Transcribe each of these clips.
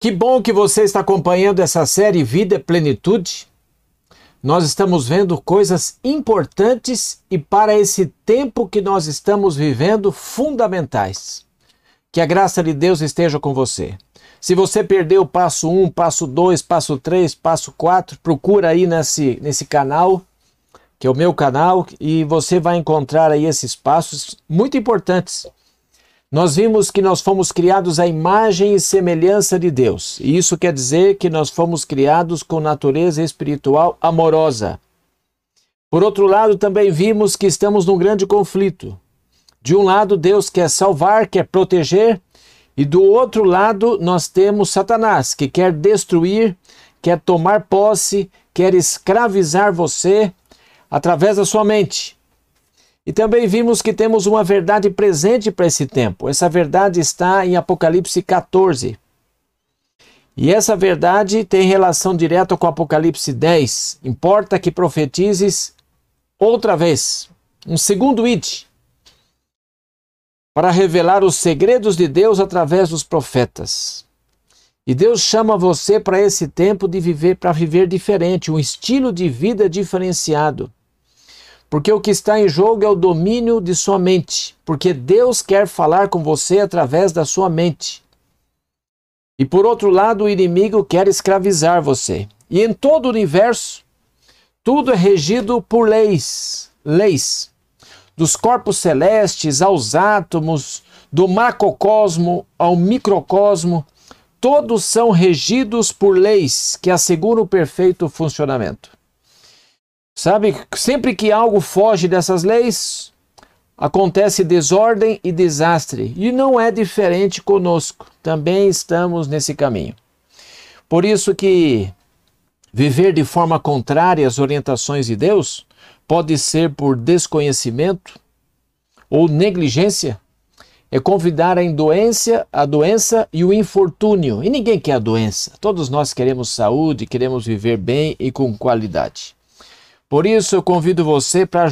Que bom que você está acompanhando essa série Vida e Plenitude. Nós estamos vendo coisas importantes e para esse tempo que nós estamos vivendo fundamentais. Que a graça de Deus esteja com você. Se você perdeu o passo 1, passo 2, passo 3, passo 4, procura aí nesse, nesse canal, que é o meu canal, e você vai encontrar aí esses passos muito importantes nós vimos que nós fomos criados à imagem e semelhança de Deus. E isso quer dizer que nós fomos criados com natureza espiritual amorosa. Por outro lado, também vimos que estamos num grande conflito. De um lado, Deus quer salvar, quer proteger, e do outro lado, nós temos Satanás, que quer destruir, quer tomar posse, quer escravizar você através da sua mente. E também vimos que temos uma verdade presente para esse tempo. Essa verdade está em Apocalipse 14. E essa verdade tem relação direta com Apocalipse 10. Importa que profetizes outra vez, um segundo id, para revelar os segredos de Deus através dos profetas. E Deus chama você para esse tempo de viver para viver diferente, um estilo de vida diferenciado. Porque o que está em jogo é o domínio de sua mente, porque Deus quer falar com você através da sua mente. E por outro lado, o inimigo quer escravizar você. E em todo o universo, tudo é regido por leis, leis. Dos corpos celestes aos átomos, do macrocosmo ao microcosmo, todos são regidos por leis que asseguram o perfeito funcionamento. Sabe, sempre que algo foge dessas leis, acontece desordem e desastre. E não é diferente conosco. Também estamos nesse caminho. Por isso que viver de forma contrária às orientações de Deus pode ser por desconhecimento ou negligência. É convidar a doença, a doença e o infortúnio. E ninguém quer a doença. Todos nós queremos saúde, queremos viver bem e com qualidade. Por isso eu convido você para,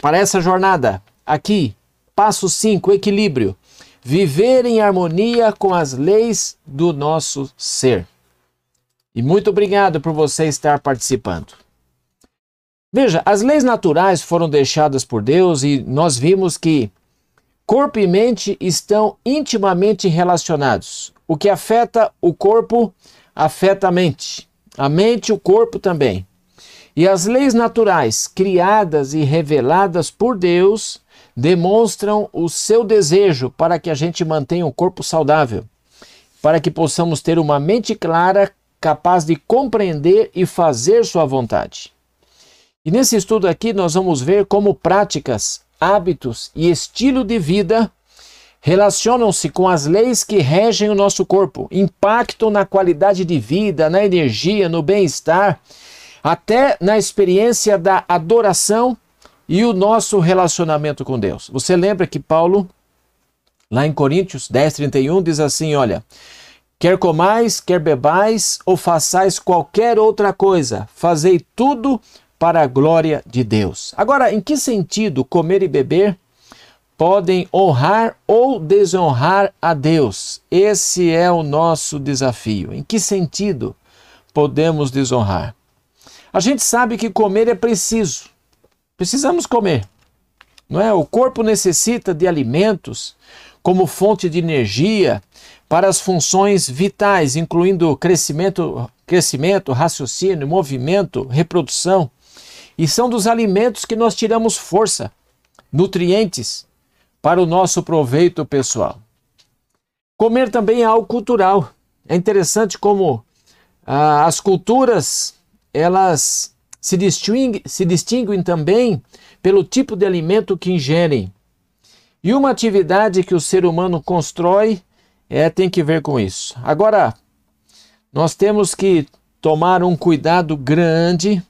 para essa jornada. Aqui, passo 5, equilíbrio. Viver em harmonia com as leis do nosso ser. E muito obrigado por você estar participando. Veja, as leis naturais foram deixadas por Deus e nós vimos que corpo e mente estão intimamente relacionados. O que afeta o corpo afeta a mente. A mente o corpo também. E as leis naturais, criadas e reveladas por Deus, demonstram o seu desejo para que a gente mantenha um corpo saudável, para que possamos ter uma mente clara, capaz de compreender e fazer sua vontade. E nesse estudo aqui nós vamos ver como práticas, hábitos e estilo de vida relacionam-se com as leis que regem o nosso corpo, impactam na qualidade de vida, na energia, no bem-estar até na experiência da adoração e o nosso relacionamento com Deus. Você lembra que Paulo, lá em Coríntios 10, 31, diz assim: olha. Quer comais, quer bebais, ou façais qualquer outra coisa, fazei tudo para a glória de Deus. Agora, em que sentido comer e beber podem honrar ou desonrar a Deus? Esse é o nosso desafio. Em que sentido podemos desonrar? A gente sabe que comer é preciso. Precisamos comer. Não é? O corpo necessita de alimentos como fonte de energia para as funções vitais, incluindo crescimento, crescimento, raciocínio, movimento, reprodução. E são dos alimentos que nós tiramos força, nutrientes para o nosso proveito pessoal. Comer também é algo cultural. É interessante como ah, as culturas elas se distinguem, se distinguem também pelo tipo de alimento que ingerem. E uma atividade que o ser humano constrói é, tem que ver com isso. Agora, nós temos que tomar um cuidado grande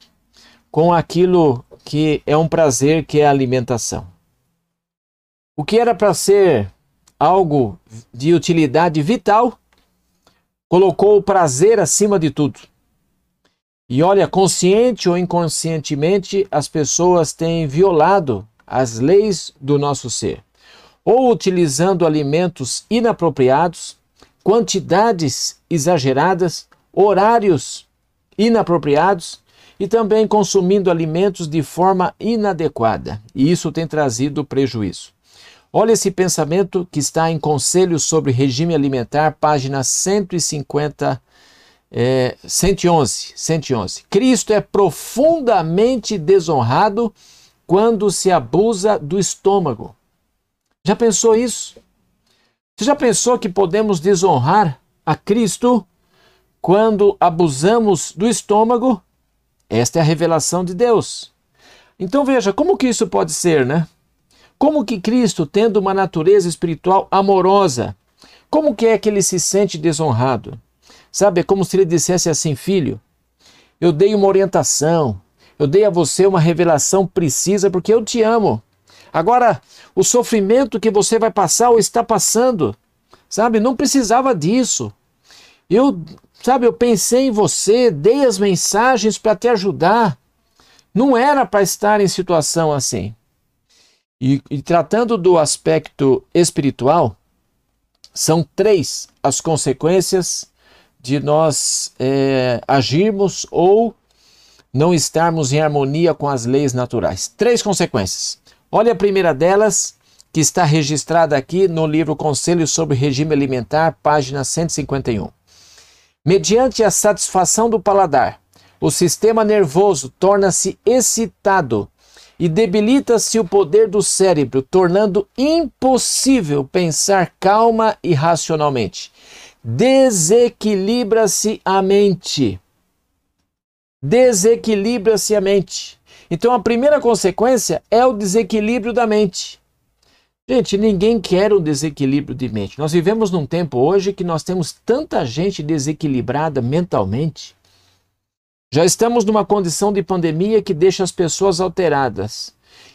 com aquilo que é um prazer, que é a alimentação. O que era para ser algo de utilidade vital, colocou o prazer acima de tudo. E olha, consciente ou inconscientemente, as pessoas têm violado as leis do nosso ser, ou utilizando alimentos inapropriados, quantidades exageradas, horários inapropriados e também consumindo alimentos de forma inadequada. E isso tem trazido prejuízo. Olha esse pensamento que está em Conselhos sobre Regime Alimentar, página 150, é, 111, 111. Cristo é profundamente desonrado quando se abusa do estômago. Já pensou isso? Você já pensou que podemos desonrar a Cristo quando abusamos do estômago? Esta é a revelação de Deus. Então veja, como que isso pode ser, né? Como que Cristo, tendo uma natureza espiritual amorosa, como que é que ele se sente desonrado? Sabe, é como se ele dissesse assim, filho, eu dei uma orientação, eu dei a você uma revelação precisa porque eu te amo. Agora, o sofrimento que você vai passar ou está passando, sabe, não precisava disso. Eu, sabe, eu pensei em você, dei as mensagens para te ajudar. Não era para estar em situação assim. E, e, tratando do aspecto espiritual, são três as consequências de nós é, agirmos ou não estarmos em harmonia com as leis naturais. Três consequências. Olha a primeira delas, que está registrada aqui no livro Conselhos sobre Regime Alimentar, página 151. Mediante a satisfação do paladar, o sistema nervoso torna-se excitado e debilita-se o poder do cérebro, tornando impossível pensar calma e racionalmente. Desequilibra-se a mente desequilibra-se a mente. Então a primeira consequência é o desequilíbrio da mente. Gente, ninguém quer um desequilíbrio de mente. Nós vivemos num tempo hoje que nós temos tanta gente desequilibrada mentalmente. Já estamos numa condição de pandemia que deixa as pessoas alteradas.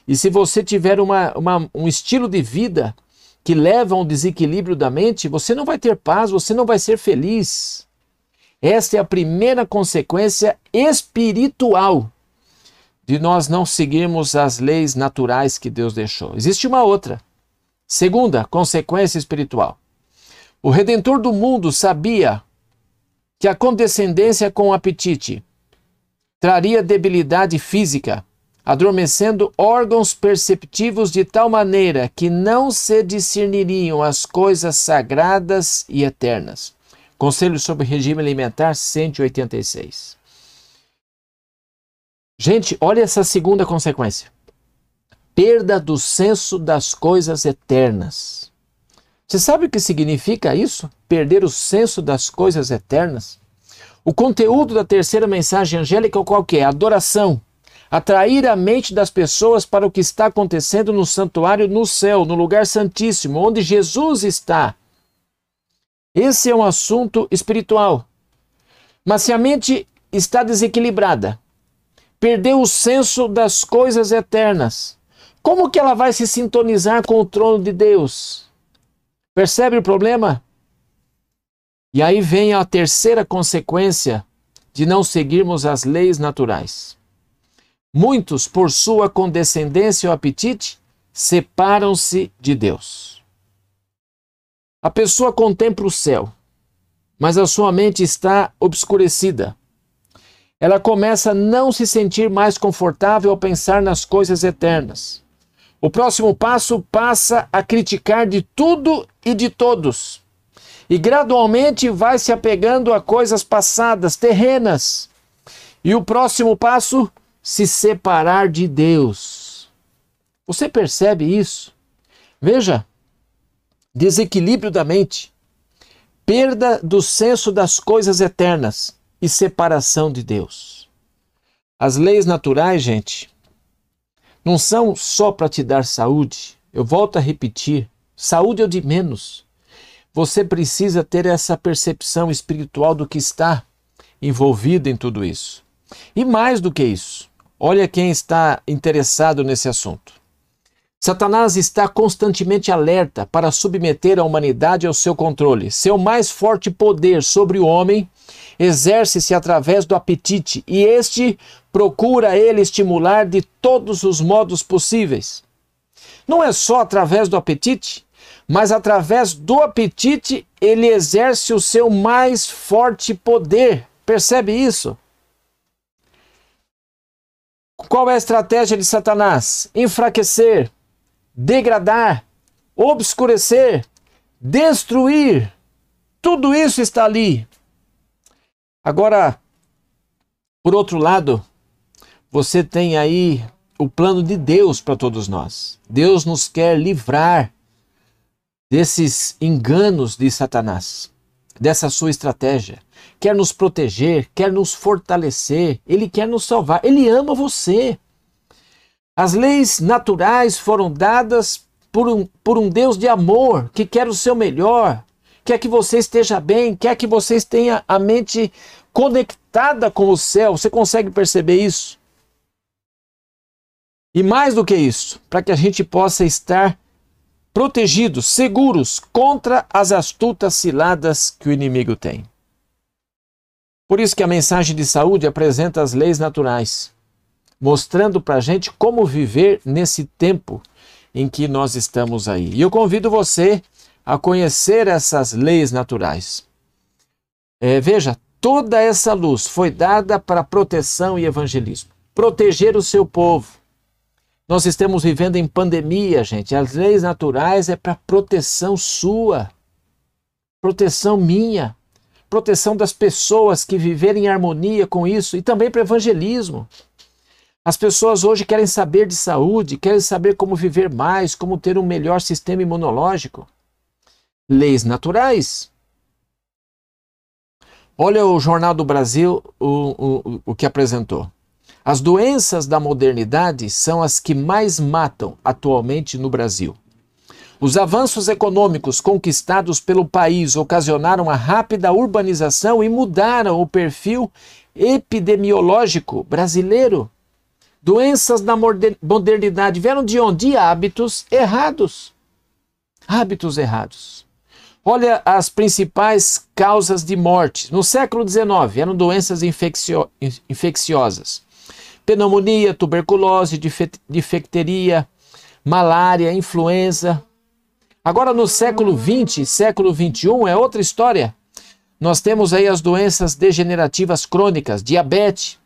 E se você tiver uma, uma, um estilo de vida que leva a um desequilíbrio da mente, você não vai ter paz, você não vai ser feliz. Esta é a primeira consequência espiritual de nós não seguirmos as leis naturais que Deus deixou. Existe uma outra. Segunda consequência espiritual. O redentor do mundo sabia que a condescendência com o apetite traria debilidade física, adormecendo órgãos perceptivos de tal maneira que não se discerniriam as coisas sagradas e eternas. Conselho sobre Regime Alimentar 186. Gente, olha essa segunda consequência. Perda do senso das coisas eternas. Você sabe o que significa isso? Perder o senso das coisas eternas? O conteúdo da terceira mensagem angélica qual que é? Adoração. Atrair a mente das pessoas para o que está acontecendo no santuário no céu, no lugar santíssimo, onde Jesus está. Esse é um assunto espiritual. Mas se a mente está desequilibrada, perdeu o senso das coisas eternas, como que ela vai se sintonizar com o trono de Deus? Percebe o problema? E aí vem a terceira consequência de não seguirmos as leis naturais. Muitos, por sua condescendência ou apetite, separam-se de Deus. A pessoa contempla o céu, mas a sua mente está obscurecida. Ela começa a não se sentir mais confortável ao pensar nas coisas eternas. O próximo passo passa a criticar de tudo e de todos. E gradualmente vai se apegando a coisas passadas, terrenas. E o próximo passo, se separar de Deus. Você percebe isso? Veja, desequilíbrio da mente, perda do senso das coisas eternas e separação de Deus. As leis naturais, gente, não são só para te dar saúde. Eu volto a repetir: saúde é o de menos. Você precisa ter essa percepção espiritual do que está envolvido em tudo isso. E mais do que isso, olha quem está interessado nesse assunto. Satanás está constantemente alerta para submeter a humanidade ao seu controle. Seu mais forte poder sobre o homem exerce-se através do apetite e este procura ele estimular de todos os modos possíveis. Não é só através do apetite, mas através do apetite ele exerce o seu mais forte poder. Percebe isso? Qual é a estratégia de Satanás? Enfraquecer, degradar, obscurecer, destruir. Tudo isso está ali. Agora, por outro lado, você tem aí o plano de Deus para todos nós. Deus nos quer livrar desses enganos de Satanás, dessa sua estratégia. Quer nos proteger, quer nos fortalecer, ele quer nos salvar, ele ama você. As leis naturais foram dadas por um, por um Deus de amor que quer o seu melhor, quer que você esteja bem, quer que você tenha a mente conectada com o céu. Você consegue perceber isso? E mais do que isso, para que a gente possa estar protegidos, seguros contra as astutas ciladas que o inimigo tem. Por isso que a mensagem de saúde apresenta as leis naturais, mostrando para a gente como viver nesse tempo em que nós estamos aí. E eu convido você a conhecer essas leis naturais. É, veja, toda essa luz foi dada para proteção e evangelismo. Proteger o seu povo, nós estamos vivendo em pandemia, gente. As leis naturais é para proteção sua, proteção minha, proteção das pessoas que viverem em harmonia com isso e também para evangelismo. As pessoas hoje querem saber de saúde, querem saber como viver mais, como ter um melhor sistema imunológico. Leis naturais. Olha o Jornal do Brasil, o, o, o que apresentou. As doenças da modernidade são as que mais matam atualmente no Brasil. Os avanços econômicos conquistados pelo país ocasionaram a rápida urbanização e mudaram o perfil epidemiológico brasileiro. Doenças da modernidade vieram de onde? De hábitos errados. Hábitos errados. Olha as principais causas de morte. No século XIX, eram doenças infeccio infecciosas pneumonia, tuberculose, difteria, malária, influenza. Agora no século 20, século 21 é outra história. Nós temos aí as doenças degenerativas crônicas, diabetes,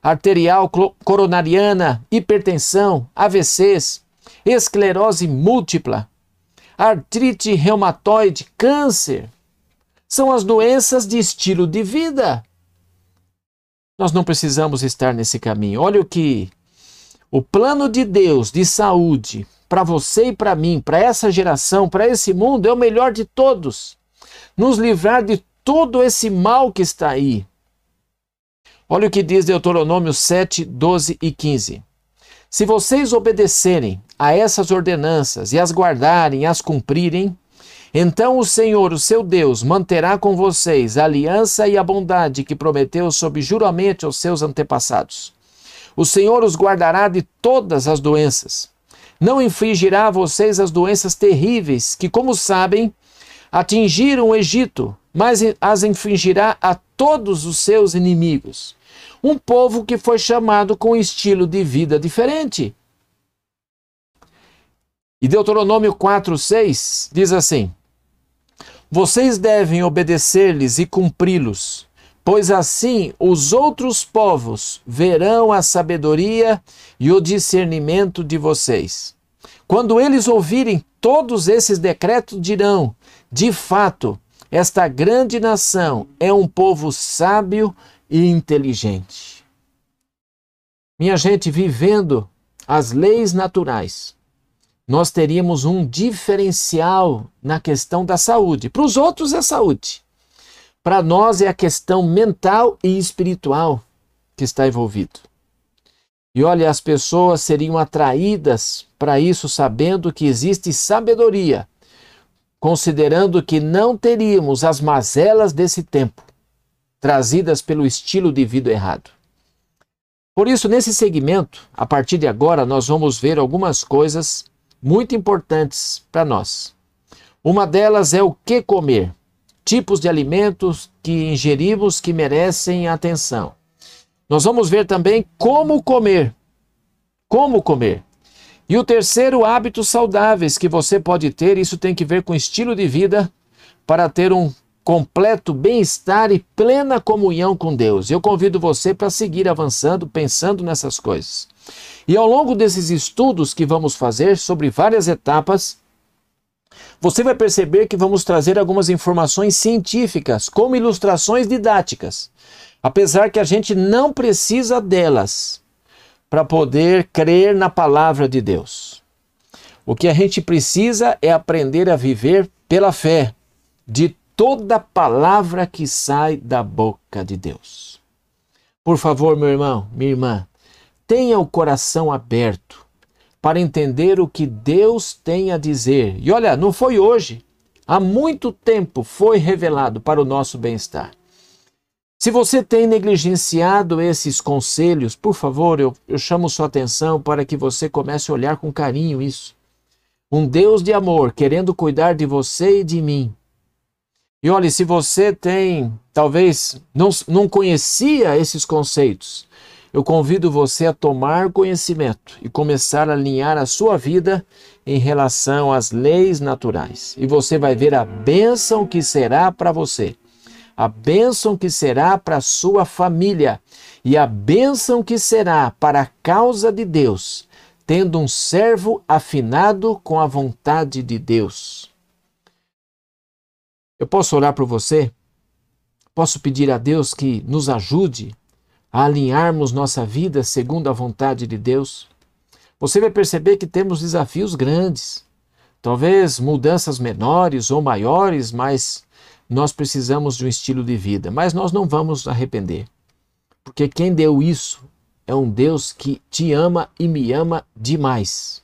arterial coronariana, hipertensão, AVCs, esclerose múltipla, artrite reumatoide, câncer. São as doenças de estilo de vida. Nós não precisamos estar nesse caminho. Olha o que o plano de Deus de saúde para você e para mim, para essa geração, para esse mundo, é o melhor de todos. Nos livrar de todo esse mal que está aí. Olha o que diz Deuteronômio 7, 12 e 15. Se vocês obedecerem a essas ordenanças e as guardarem as cumprirem, então o Senhor, o seu Deus, manterá com vocês a aliança e a bondade que prometeu sob juramento aos seus antepassados. O Senhor os guardará de todas as doenças. Não infligirá a vocês as doenças terríveis que, como sabem, atingiram o Egito, mas as infligirá a todos os seus inimigos. Um povo que foi chamado com um estilo de vida diferente. E Deuteronômio 4, 6 diz assim: vocês devem obedecer-lhes e cumpri-los, pois assim os outros povos verão a sabedoria e o discernimento de vocês. Quando eles ouvirem todos esses decretos, dirão: de fato, esta grande nação é um povo sábio e inteligente. Minha gente, vivendo as leis naturais, nós teríamos um diferencial na questão da saúde. Para os outros é saúde. Para nós é a questão mental e espiritual que está envolvido. E olha, as pessoas seriam atraídas para isso sabendo que existe sabedoria, considerando que não teríamos as mazelas desse tempo, trazidas pelo estilo de vida errado. Por isso, nesse segmento, a partir de agora, nós vamos ver algumas coisas muito importantes para nós. Uma delas é o que comer, tipos de alimentos que ingerimos que merecem atenção. Nós vamos ver também como comer. Como comer. E o terceiro, hábitos saudáveis que você pode ter, isso tem que ver com estilo de vida para ter um completo bem-estar e plena comunhão com Deus. Eu convido você para seguir avançando, pensando nessas coisas. E ao longo desses estudos que vamos fazer sobre várias etapas, você vai perceber que vamos trazer algumas informações científicas, como ilustrações didáticas, apesar que a gente não precisa delas para poder crer na palavra de Deus. O que a gente precisa é aprender a viver pela fé de toda palavra que sai da boca de Deus. Por favor, meu irmão, minha irmã, tenha o coração aberto para entender o que Deus tem a dizer. E olha, não foi hoje, há muito tempo foi revelado para o nosso bem-estar. Se você tem negligenciado esses conselhos, por favor, eu, eu chamo sua atenção para que você comece a olhar com carinho isso. Um Deus de amor querendo cuidar de você e de mim. E olhe, se você tem, talvez não, não conhecia esses conceitos, eu convido você a tomar conhecimento e começar a alinhar a sua vida em relação às leis naturais. E você vai ver a bênção que será para você, a bênção que será para a sua família e a bênção que será para a causa de Deus, tendo um servo afinado com a vontade de Deus. Eu posso orar por você? Posso pedir a Deus que nos ajude a alinharmos nossa vida segundo a vontade de Deus, você vai perceber que temos desafios grandes. Talvez mudanças menores ou maiores, mas nós precisamos de um estilo de vida. Mas nós não vamos arrepender. Porque quem deu isso é um Deus que te ama e me ama demais.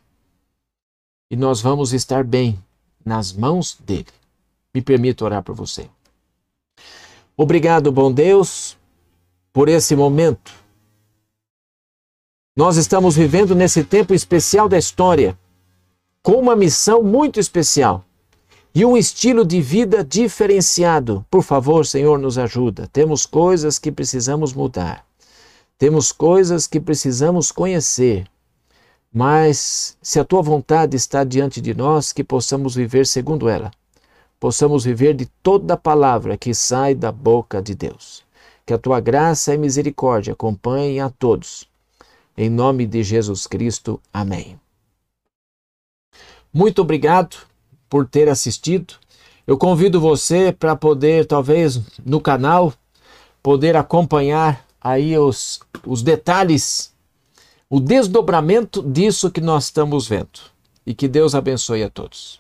E nós vamos estar bem nas mãos dele. Me permito orar por você. Obrigado, bom Deus, por esse momento. Nós estamos vivendo nesse tempo especial da história, com uma missão muito especial e um estilo de vida diferenciado. Por favor, Senhor, nos ajuda. Temos coisas que precisamos mudar. Temos coisas que precisamos conhecer. Mas se a tua vontade está diante de nós, que possamos viver segundo ela. Possamos viver de toda a palavra que sai da boca de Deus. Que a tua graça e misericórdia acompanhem a todos. Em nome de Jesus Cristo. Amém. Muito obrigado por ter assistido. Eu convido você para poder, talvez, no canal, poder acompanhar aí os, os detalhes, o desdobramento disso que nós estamos vendo. E que Deus abençoe a todos.